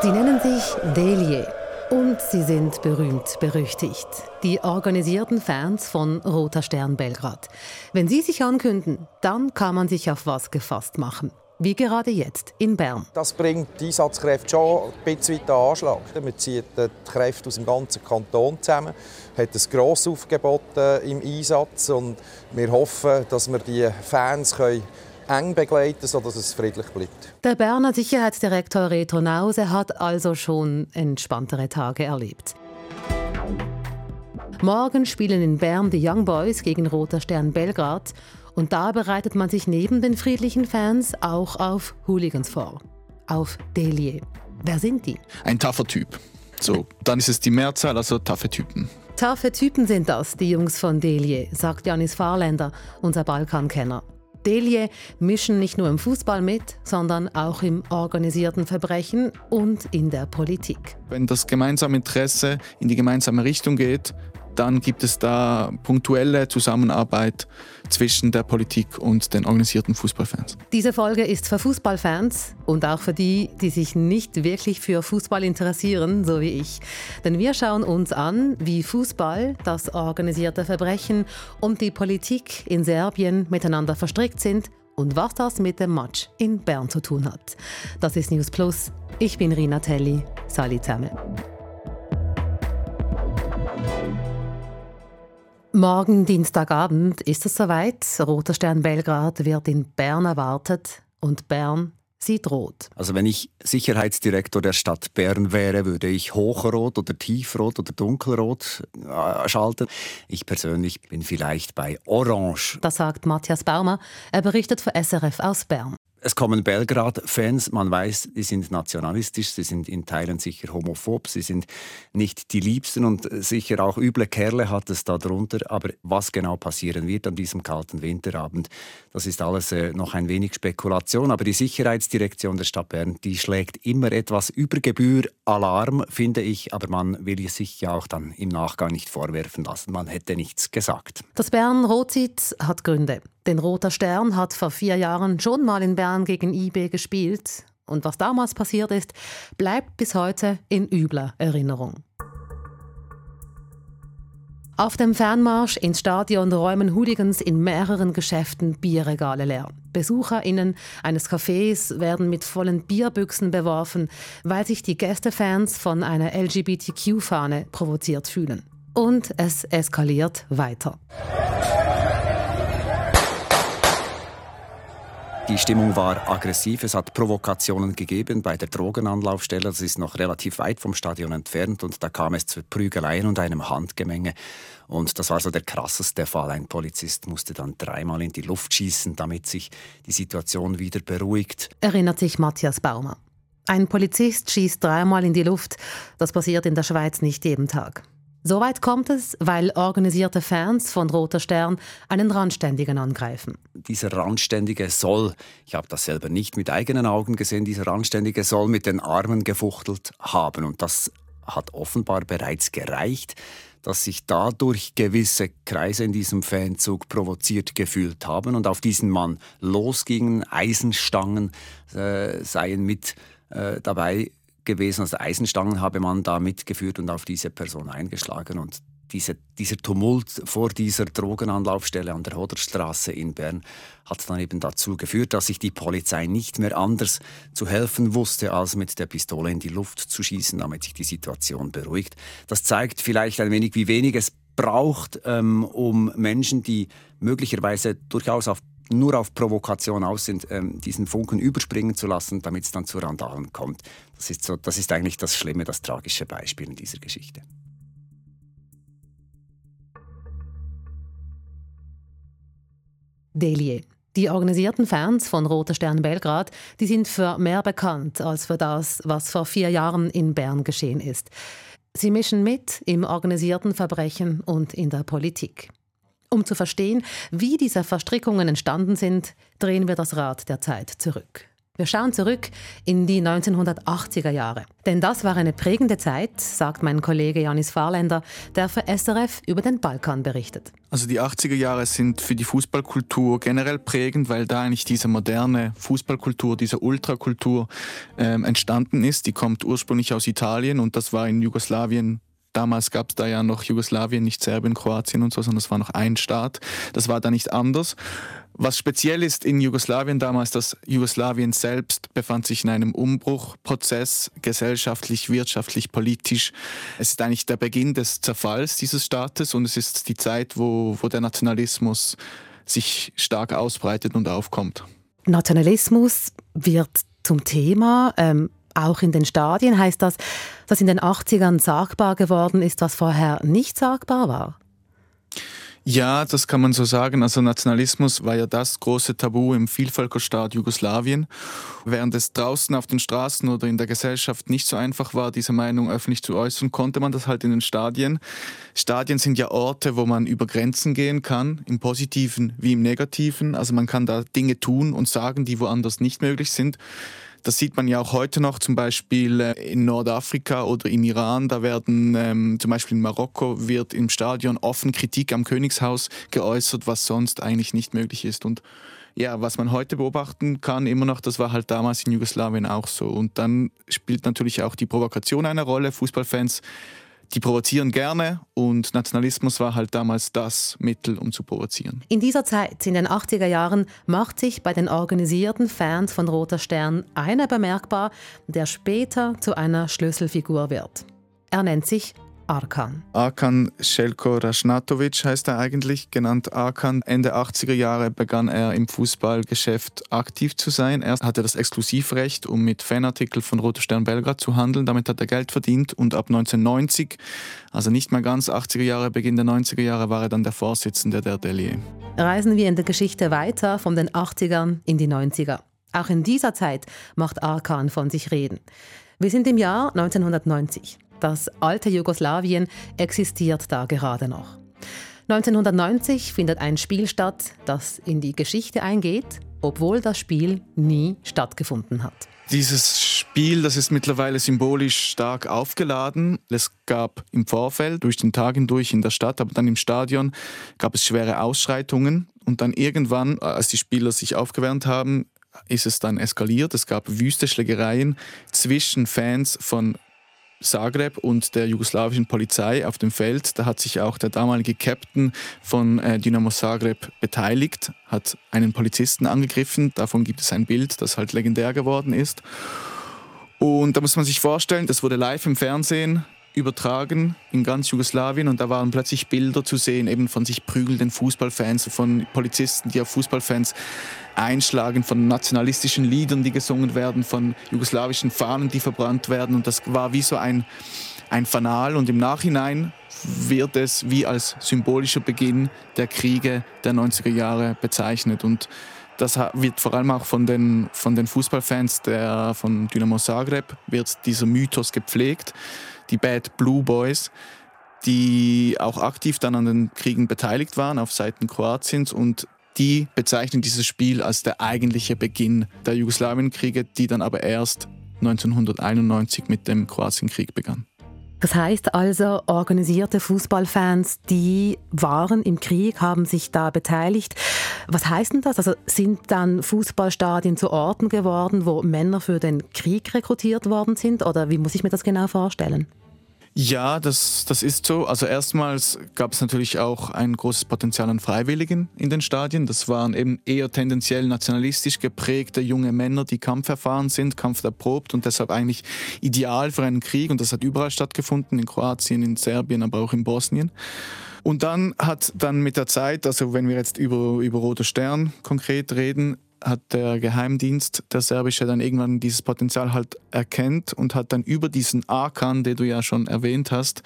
Sie nennen sich Delie und sie sind berühmt berüchtigt. Die organisierten Fans von Roter Stern Belgrad. Wenn sie sich ankünden, dann kann man sich auf was gefasst machen. Wie gerade jetzt in Bern. Das bringt die Einsatzkräfte schon ein bisschen weiter Anschlag. Man zieht die Kräfte aus dem ganzen Kanton zusammen, hat ein grosses Aufgebot äh, im Einsatz und wir hoffen, dass wir die Fans können eng begleiten, sodass es friedlich bleibt. Der Berner Sicherheitsdirektor Reto Nause hat also schon entspanntere Tage erlebt. Morgen spielen in Bern die Young Boys gegen Roter Stern Belgrad und da bereitet man sich neben den friedlichen Fans auch auf Hooligans vor. Auf Delie. Wer sind die? Ein taffer Typ. So, dann ist es die Mehrzahl, also taffe Typen. Taffe Typen sind das, die Jungs von Delie, sagt Janis Fahrländer, unser Balkankenner. Delie mischen nicht nur im Fußball mit, sondern auch im organisierten Verbrechen und in der Politik. Wenn das gemeinsame Interesse in die gemeinsame Richtung geht, dann gibt es da punktuelle Zusammenarbeit zwischen der Politik und den organisierten Fußballfans. Diese Folge ist für Fußballfans und auch für die, die sich nicht wirklich für Fußball interessieren, so wie ich. Denn wir schauen uns an, wie Fußball, das organisierte Verbrechen und die Politik in Serbien miteinander verstrickt sind und was das mit dem Match in Bern zu tun hat. Das ist News Plus. Ich bin Rina Telli. Salut zusammen. Morgen Dienstagabend ist es soweit. Roter Stern Belgrad wird in Bern erwartet und Bern sieht rot. Also wenn ich Sicherheitsdirektor der Stadt Bern wäre, würde ich hochrot oder tiefrot oder dunkelrot äh, schalten. Ich persönlich bin vielleicht bei orange. Das sagt Matthias Baumer. Er berichtet für SRF aus Bern. Es kommen Belgrad-Fans, man weiß, die sind nationalistisch, sie sind in Teilen sicher homophob, sie sind nicht die Liebsten und sicher auch üble Kerle hat es da drunter. Aber was genau passieren wird an diesem kalten Winterabend, das ist alles äh, noch ein wenig Spekulation. Aber die Sicherheitsdirektion der Stadt Bern, die schlägt immer etwas über Gebühr Alarm, finde ich. Aber man will sich ja auch dann im Nachgang nicht vorwerfen lassen. Man hätte nichts gesagt. Das Bern rot sieht, hat Gründe. Denn Roter Stern hat vor vier Jahren schon mal in Bern gegen IB gespielt. Und was damals passiert ist, bleibt bis heute in übler Erinnerung. Auf dem Fernmarsch ins Stadion räumen Hooligans in mehreren Geschäften Bierregale leer. BesucherInnen eines Cafés werden mit vollen Bierbüchsen beworfen, weil sich die Gästefans von einer LGBTQ-Fahne provoziert fühlen. Und es eskaliert weiter. Die Stimmung war aggressiv. Es hat Provokationen gegeben bei der Drogenanlaufstelle. Das ist noch relativ weit vom Stadion entfernt. Und da kam es zu Prügeleien und einem Handgemenge. Und das war so der krasseste Fall. Ein Polizist musste dann dreimal in die Luft schießen, damit sich die Situation wieder beruhigt. Erinnert sich Matthias Baumer. Ein Polizist schießt dreimal in die Luft. Das passiert in der Schweiz nicht jeden Tag. Soweit kommt es, weil organisierte Fans von Roter Stern einen Randständigen angreifen. Dieser Randständige soll, ich habe das selber nicht mit eigenen Augen gesehen, dieser Randständige soll mit den Armen gefuchtelt haben. Und das hat offenbar bereits gereicht, dass sich dadurch gewisse Kreise in diesem Fanzug provoziert gefühlt haben und auf diesen Mann losgingen. Eisenstangen äh, seien mit äh, dabei gewesen. Also Eisenstangen habe man da mitgeführt und auf diese Person eingeschlagen. Und diese, dieser Tumult vor dieser Drogenanlaufstelle an der Hodderstraße in Bern hat dann eben dazu geführt, dass sich die Polizei nicht mehr anders zu helfen wusste, als mit der Pistole in die Luft zu schießen, damit sich die Situation beruhigt. Das zeigt vielleicht ein wenig, wie wenig es braucht, ähm, um Menschen, die möglicherweise durchaus auf nur auf Provokation aus sind, ähm, diesen Funken überspringen zu lassen, damit es dann zu Randalen kommt. Das ist, so, das ist eigentlich das schlimme, das tragische Beispiel in dieser Geschichte. Delie. Die organisierten Fans von Roter Stern Belgrad, die sind für mehr bekannt als für das, was vor vier Jahren in Bern geschehen ist. Sie mischen mit im organisierten Verbrechen und in der Politik. Um zu verstehen, wie diese Verstrickungen entstanden sind, drehen wir das Rad der Zeit zurück. Wir schauen zurück in die 1980er Jahre. Denn das war eine prägende Zeit, sagt mein Kollege Janis Fahrländer, der für SRF über den Balkan berichtet. Also die 80er Jahre sind für die Fußballkultur generell prägend, weil da eigentlich diese moderne Fußballkultur, diese Ultrakultur ähm, entstanden ist. Die kommt ursprünglich aus Italien und das war in Jugoslawien Damals gab es da ja noch Jugoslawien, nicht Serbien, Kroatien und so, sondern es war noch ein Staat. Das war da nicht anders. Was speziell ist in Jugoslawien damals, dass Jugoslawien selbst befand sich in einem Umbruchprozess, gesellschaftlich, wirtschaftlich, politisch. Es ist eigentlich der Beginn des Zerfalls dieses Staates und es ist die Zeit, wo, wo der Nationalismus sich stark ausbreitet und aufkommt. Nationalismus wird zum Thema. Ähm, auch in den Stadien heißt das, dass in den 80ern sagbar geworden ist, was vorher nicht sagbar war. Ja, das kann man so sagen. Also Nationalismus war ja das große Tabu im Vielvölkerstaat Jugoslawien. Während es draußen auf den Straßen oder in der Gesellschaft nicht so einfach war, diese Meinung öffentlich zu äußern, konnte man das halt in den Stadien. Stadien sind ja Orte, wo man über Grenzen gehen kann, im positiven wie im negativen. Also man kann da Dinge tun und sagen, die woanders nicht möglich sind. Das sieht man ja auch heute noch, zum Beispiel äh, in Nordafrika oder im Iran. Da werden ähm, zum Beispiel in Marokko wird im Stadion offen Kritik am Königshaus geäußert, was sonst eigentlich nicht möglich ist. Und ja, was man heute beobachten kann, immer noch, das war halt damals in Jugoslawien auch so. Und dann spielt natürlich auch die Provokation eine Rolle. Fußballfans die provozieren gerne und Nationalismus war halt damals das Mittel, um zu provozieren. In dieser Zeit, in den 80er Jahren, macht sich bei den organisierten Fans von Roter Stern einer bemerkbar, der später zu einer Schlüsselfigur wird. Er nennt sich Arkan. Arkan Shelko Rasnatovic heißt er eigentlich, genannt Arkan. Ende 80er Jahre begann er im Fußballgeschäft aktiv zu sein. Er hatte das Exklusivrecht, um mit Fanartikeln von Roter Stern Belgrad zu handeln. Damit hat er Geld verdient und ab 1990, also nicht mehr ganz 80er Jahre, Beginn der 90er Jahre, war er dann der Vorsitzende der Delie. Reisen wir in der Geschichte weiter von den 80ern in die 90er. Auch in dieser Zeit macht Arkan von sich reden. Wir sind im Jahr 1990. Das alte Jugoslawien existiert da gerade noch. 1990 findet ein Spiel statt, das in die Geschichte eingeht, obwohl das Spiel nie stattgefunden hat. Dieses Spiel, das ist mittlerweile symbolisch stark aufgeladen. Es gab im Vorfeld, durch den Tag hindurch in der Stadt, aber dann im Stadion, gab es schwere Ausschreitungen. Und dann irgendwann, als die Spieler sich aufgewärmt haben, ist es dann eskaliert. Es gab wüste Schlägereien zwischen Fans von Zagreb und der jugoslawischen Polizei auf dem Feld. Da hat sich auch der damalige Captain von äh, Dynamo Zagreb beteiligt, hat einen Polizisten angegriffen. Davon gibt es ein Bild, das halt legendär geworden ist. Und da muss man sich vorstellen, das wurde live im Fernsehen übertragen in ganz Jugoslawien und da waren plötzlich Bilder zu sehen, eben von sich prügelnden Fußballfans, von Polizisten, die auf Fußballfans einschlagen, von nationalistischen Liedern, die gesungen werden, von jugoslawischen Fahnen, die verbrannt werden. Und das war wie so ein, ein Fanal. Und im Nachhinein wird es wie als symbolischer Beginn der Kriege der 90er Jahre bezeichnet. Und das wird vor allem auch von den, von den Fußballfans der, von Dynamo Zagreb wird dieser Mythos gepflegt die Bad Blue Boys, die auch aktiv dann an den Kriegen beteiligt waren auf Seiten Kroatiens und die bezeichnen dieses Spiel als der eigentliche Beginn der Jugoslawienkriege, die dann aber erst 1991 mit dem Kroatienkrieg begann. Das heißt also, organisierte Fußballfans, die waren im Krieg, haben sich da beteiligt. Was heißt denn das? Also sind dann Fußballstadien zu Orten geworden, wo Männer für den Krieg rekrutiert worden sind? Oder wie muss ich mir das genau vorstellen? Ja, das, das ist so. Also erstmals gab es natürlich auch ein großes Potenzial an Freiwilligen in den Stadien. Das waren eben eher tendenziell nationalistisch geprägte junge Männer, die kampferfahren sind, kampferprobt und deshalb eigentlich ideal für einen Krieg. Und das hat überall stattgefunden, in Kroatien, in Serbien, aber auch in Bosnien. Und dann hat dann mit der Zeit, also wenn wir jetzt über, über Roter Stern konkret reden, hat der Geheimdienst, der serbische, dann irgendwann dieses Potenzial halt erkennt und hat dann über diesen Arkan, den du ja schon erwähnt hast,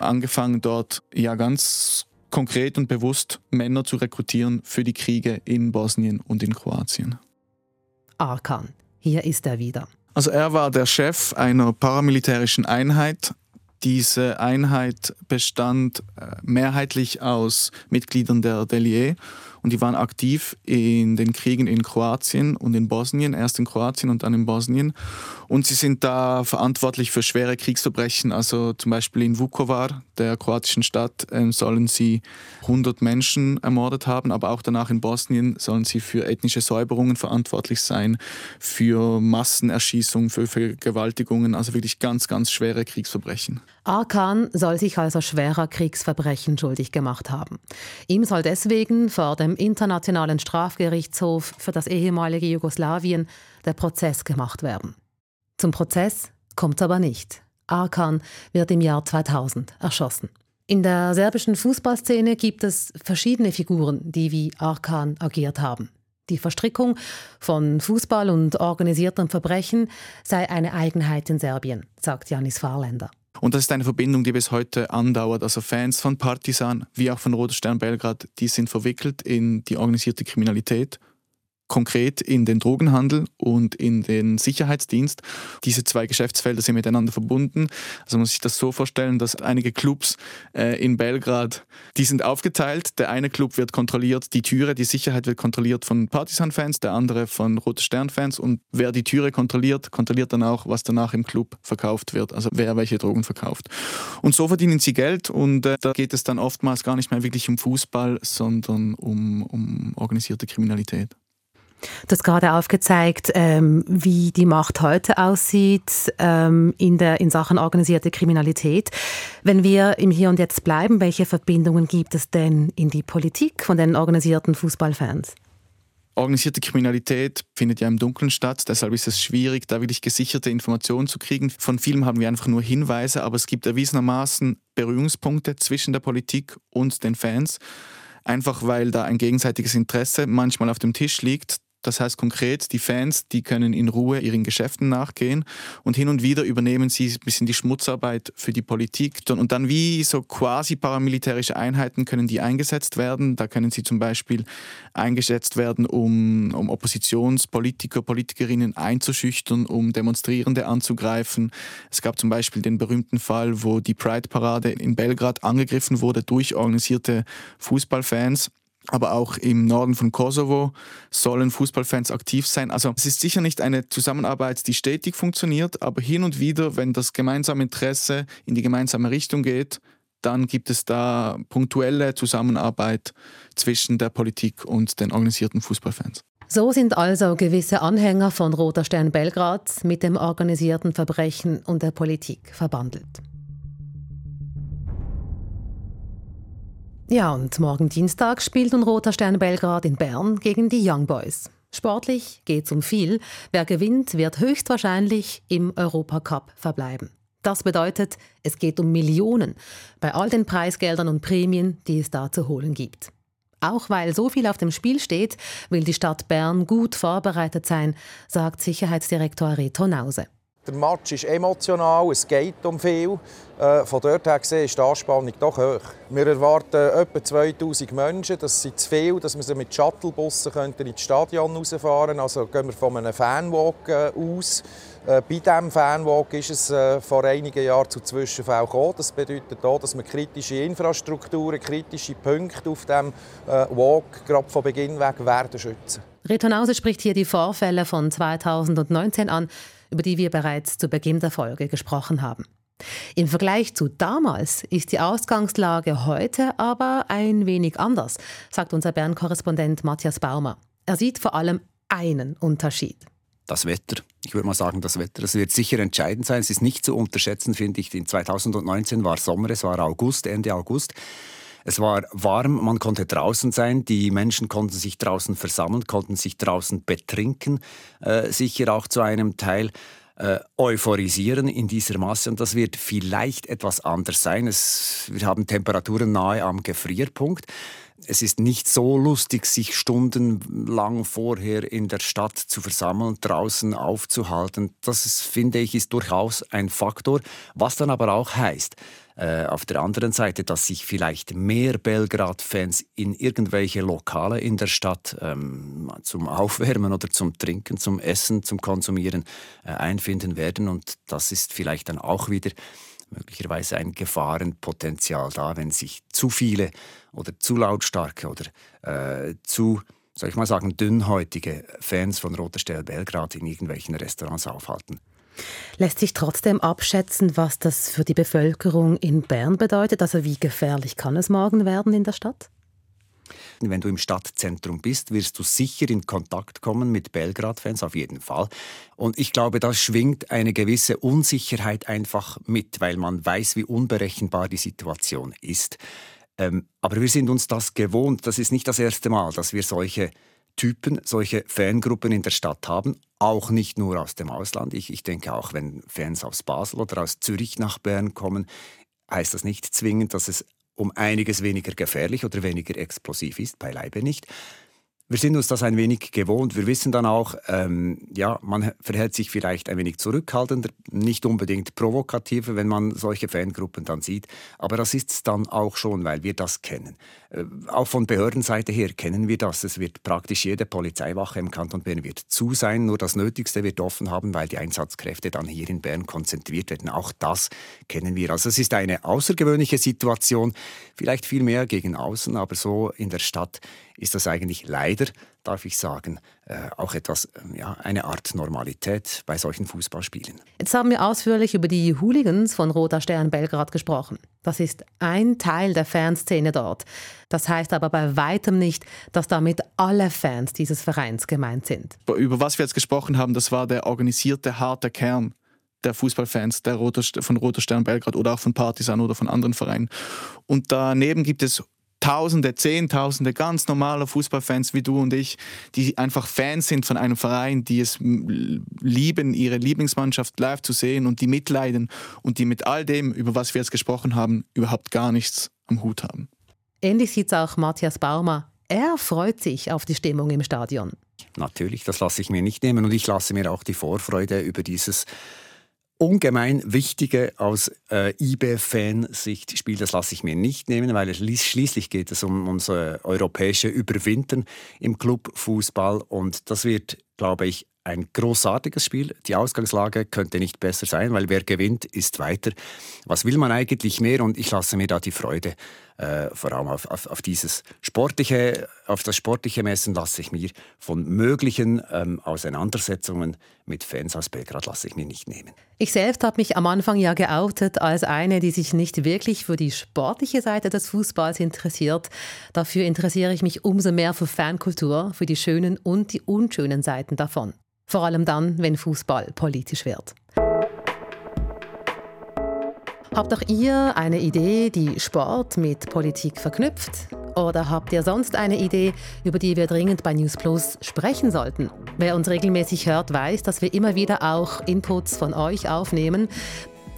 angefangen dort ja ganz konkret und bewusst Männer zu rekrutieren für die Kriege in Bosnien und in Kroatien. Arkan, hier ist er wieder. Also er war der Chef einer paramilitärischen Einheit. Diese Einheit bestand äh, mehrheitlich aus Mitgliedern der Delie und die waren aktiv in den Kriegen in Kroatien und in Bosnien, erst in Kroatien und dann in Bosnien. Und sie sind da verantwortlich für schwere Kriegsverbrechen. Also zum Beispiel in Vukovar, der kroatischen Stadt, ähm, sollen sie 100 Menschen ermordet haben, aber auch danach in Bosnien sollen sie für ethnische Säuberungen verantwortlich sein, für Massenerschießungen, für Vergewaltigungen, also wirklich ganz, ganz schwere Kriegsverbrechen. Arkan soll sich also schwerer Kriegsverbrechen schuldig gemacht haben. Ihm soll deswegen vor dem Internationalen Strafgerichtshof für das ehemalige Jugoslawien der Prozess gemacht werden. Zum Prozess kommt aber nicht. Arkan wird im Jahr 2000 erschossen. In der serbischen Fußballszene gibt es verschiedene Figuren, die wie Arkan agiert haben. Die Verstrickung von Fußball und organisiertem Verbrechen sei eine Eigenheit in Serbien, sagt Janis Fahrländer. Und das ist eine Verbindung, die bis heute andauert. Also Fans von Partisan wie auch von Roter Stern Belgrad, die sind verwickelt in die organisierte Kriminalität konkret in den Drogenhandel und in den Sicherheitsdienst. Diese zwei Geschäftsfelder sind miteinander verbunden. Also muss sich das so vorstellen, dass einige Clubs äh, in Belgrad, die sind aufgeteilt. Der eine Club wird kontrolliert, die Türe, die Sicherheit wird kontrolliert von Partisan-Fans, der andere von Rote Stern-Fans. Und wer die Türe kontrolliert, kontrolliert dann auch, was danach im Club verkauft wird. Also wer welche Drogen verkauft. Und so verdienen sie Geld und äh, da geht es dann oftmals gar nicht mehr wirklich um Fußball, sondern um, um organisierte Kriminalität. Du hast gerade aufgezeigt, ähm, wie die Macht heute aussieht ähm, in, der, in Sachen organisierte Kriminalität. Wenn wir im Hier und Jetzt bleiben, welche Verbindungen gibt es denn in die Politik von den organisierten Fußballfans? Organisierte Kriminalität findet ja im Dunkeln statt, deshalb ist es schwierig, da wirklich gesicherte Informationen zu kriegen. Von vielen haben wir einfach nur Hinweise, aber es gibt erwiesenermaßen Berührungspunkte zwischen der Politik und den Fans einfach weil da ein gegenseitiges Interesse manchmal auf dem Tisch liegt, das heißt konkret, die Fans, die können in Ruhe ihren Geschäften nachgehen und hin und wieder übernehmen sie ein bisschen die Schmutzarbeit für die Politik. Und dann wie so quasi paramilitärische Einheiten können die eingesetzt werden. Da können sie zum Beispiel eingesetzt werden, um, um Oppositionspolitiker, Politikerinnen einzuschüchtern, um Demonstrierende anzugreifen. Es gab zum Beispiel den berühmten Fall, wo die Pride-Parade in Belgrad angegriffen wurde durch organisierte Fußballfans aber auch im Norden von Kosovo sollen Fußballfans aktiv sein. Also es ist sicher nicht eine Zusammenarbeit, die stetig funktioniert, aber hin und wieder, wenn das gemeinsame Interesse in die gemeinsame Richtung geht, dann gibt es da punktuelle Zusammenarbeit zwischen der Politik und den organisierten Fußballfans. So sind also gewisse Anhänger von Roter Stern Belgrad mit dem organisierten Verbrechen und der Politik verbandelt. Ja, und morgen Dienstag spielt nun Roter Stern Belgrad in Bern gegen die Young Boys. Sportlich geht es um viel. Wer gewinnt, wird höchstwahrscheinlich im Europacup verbleiben. Das bedeutet, es geht um Millionen bei all den Preisgeldern und Prämien, die es da zu holen gibt. Auch weil so viel auf dem Spiel steht, will die Stadt Bern gut vorbereitet sein, sagt Sicherheitsdirektor Reto Nause. Der Match ist emotional, es geht um viel. Äh, von dort her gesehen ist die Anspannung doch hoch. Wir erwarten etwa 2000 Menschen. Das sind zu viel, dass wir sie mit Shuttlebussen ins Stadion rausfahren können. Also gehen wir von einem Fanwalk äh, aus. Äh, bei diesem Fanwalk ist es vor einigen Jahren zu Zwischenfällen gekommen. Das bedeutet auch, dass wir kritische Infrastrukturen, kritische Punkte auf diesem Walk gerade von Beginn weg werden schützen. Retonause spricht hier die Vorfälle von 2019 an über die wir bereits zu Beginn der Folge gesprochen haben. Im Vergleich zu damals ist die Ausgangslage heute aber ein wenig anders, sagt unser Bern-Korrespondent Matthias Baumer. Er sieht vor allem einen Unterschied. Das Wetter. Ich würde mal sagen, das Wetter. Das wird sicher entscheidend sein. Es ist nicht zu unterschätzen, finde ich. In 2019 war Sommer, es war August, Ende August. Es war warm, man konnte draußen sein, die Menschen konnten sich draußen versammeln, konnten sich draußen betrinken, äh, sicher auch zu einem Teil. Äh, euphorisieren in dieser Masse und das wird vielleicht etwas anders sein. Es, wir haben Temperaturen nahe am Gefrierpunkt. Es ist nicht so lustig, sich stundenlang vorher in der Stadt zu versammeln, draußen aufzuhalten. Das ist, finde ich, ist durchaus ein Faktor. Was dann aber auch heißt, äh, auf der anderen Seite, dass sich vielleicht mehr Belgrad-Fans in irgendwelche Lokale in der Stadt ähm, zum Aufwärmen oder zum Trinken, zum Essen, zum Konsumieren äh, einfinden werden. Und das ist vielleicht dann auch wieder möglicherweise ein Gefahrenpotenzial da, wenn sich zu viele oder zu lautstarke oder äh, zu soll ich mal sagen, dünnhäutige Fans von Roter Stern Belgrad in irgendwelchen Restaurants aufhalten. Lässt sich trotzdem abschätzen, was das für die Bevölkerung in Bern bedeutet? Also wie gefährlich kann es morgen werden in der Stadt? Wenn du im Stadtzentrum bist, wirst du sicher in Kontakt kommen mit Belgrad-Fans, auf jeden Fall. Und ich glaube, da schwingt eine gewisse Unsicherheit einfach mit, weil man weiß, wie unberechenbar die Situation ist. Ähm, aber wir sind uns das gewohnt. Das ist nicht das erste Mal, dass wir solche Typen, solche Fangruppen in der Stadt haben, auch nicht nur aus dem Ausland. Ich, ich denke auch, wenn Fans aus Basel oder aus Zürich nach Bern kommen, heißt das nicht zwingend, dass es um einiges weniger gefährlich oder weniger explosiv ist, beileibe nicht. Wir sind uns das ein wenig gewohnt. Wir wissen dann auch, ähm, ja, man verhält sich vielleicht ein wenig zurückhaltender, nicht unbedingt provokativer, wenn man solche Fangruppen dann sieht. Aber das ist es dann auch schon, weil wir das kennen. Äh, auch von Behördenseite her kennen wir das. Es wird praktisch jede Polizeiwache im Kanton Bern wird zu sein. Nur das Nötigste wird offen haben, weil die Einsatzkräfte dann hier in Bern konzentriert werden. Auch das kennen wir. Also es ist eine außergewöhnliche Situation, vielleicht viel mehr gegen außen, aber so in der Stadt ist das eigentlich leider, darf ich sagen, äh, auch etwas, äh, ja, eine Art Normalität bei solchen Fußballspielen. Jetzt haben wir ausführlich über die Hooligans von Roter Stern Belgrad gesprochen. Das ist ein Teil der Fanszene dort. Das heißt aber bei weitem nicht, dass damit alle Fans dieses Vereins gemeint sind. Über was wir jetzt gesprochen haben, das war der organisierte, harte Kern der Fußballfans der Roter, von Roter Stern Belgrad oder auch von Partisan oder von anderen Vereinen. Und daneben gibt es Tausende, Zehntausende ganz normale Fußballfans wie du und ich, die einfach Fans sind von einem Verein, die es lieben, ihre Lieblingsmannschaft live zu sehen und die mitleiden und die mit all dem, über was wir jetzt gesprochen haben, überhaupt gar nichts am Hut haben. Ähnlich sieht es auch Matthias Baumer. Er freut sich auf die Stimmung im Stadion. Natürlich, das lasse ich mir nicht nehmen und ich lasse mir auch die Vorfreude über dieses ungemein wichtige aus äh, IB-Fansicht Spiel, das lasse ich mir nicht nehmen, weil es schließlich geht es um unser europäische Überwinden im Clubfußball und das wird, glaube ich, ein großartiges Spiel. Die Ausgangslage könnte nicht besser sein, weil wer gewinnt, ist weiter. Was will man eigentlich mehr? Und ich lasse mir da die Freude äh, vor allem auf, auf, auf, dieses sportliche, auf das sportliche Messen lasse ich mir von möglichen ähm, Auseinandersetzungen mit Fans aus Belgrad lasse ich mir nicht nehmen. Ich selbst habe mich am Anfang ja geoutet als eine, die sich nicht wirklich für die sportliche Seite des Fußballs interessiert. Dafür interessiere ich mich umso mehr für Fankultur, für die schönen und die unschönen Seiten davon. Vor allem dann, wenn Fußball politisch wird. Habt auch ihr eine Idee, die Sport mit Politik verknüpft? Oder habt ihr sonst eine Idee, über die wir dringend bei News Plus sprechen sollten? Wer uns regelmäßig hört, weiß, dass wir immer wieder auch Inputs von euch aufnehmen.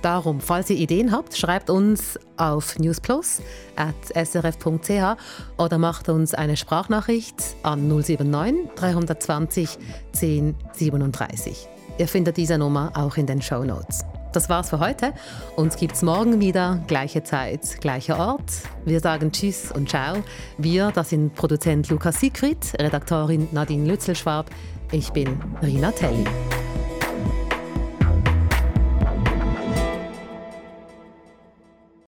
Darum, falls ihr Ideen habt, schreibt uns auf newsplus.srf.ch oder macht uns eine Sprachnachricht an 079 320 1037. Ihr findet diese Nummer auch in den Show Notes. Das war's für heute. Uns gibt's morgen wieder, gleiche Zeit, gleicher Ort. Wir sagen Tschüss und Ciao. Wir, das sind Produzent Lukas Siegfried, Redakteurin Nadine Lützelschwab. Ich bin Rina Telli.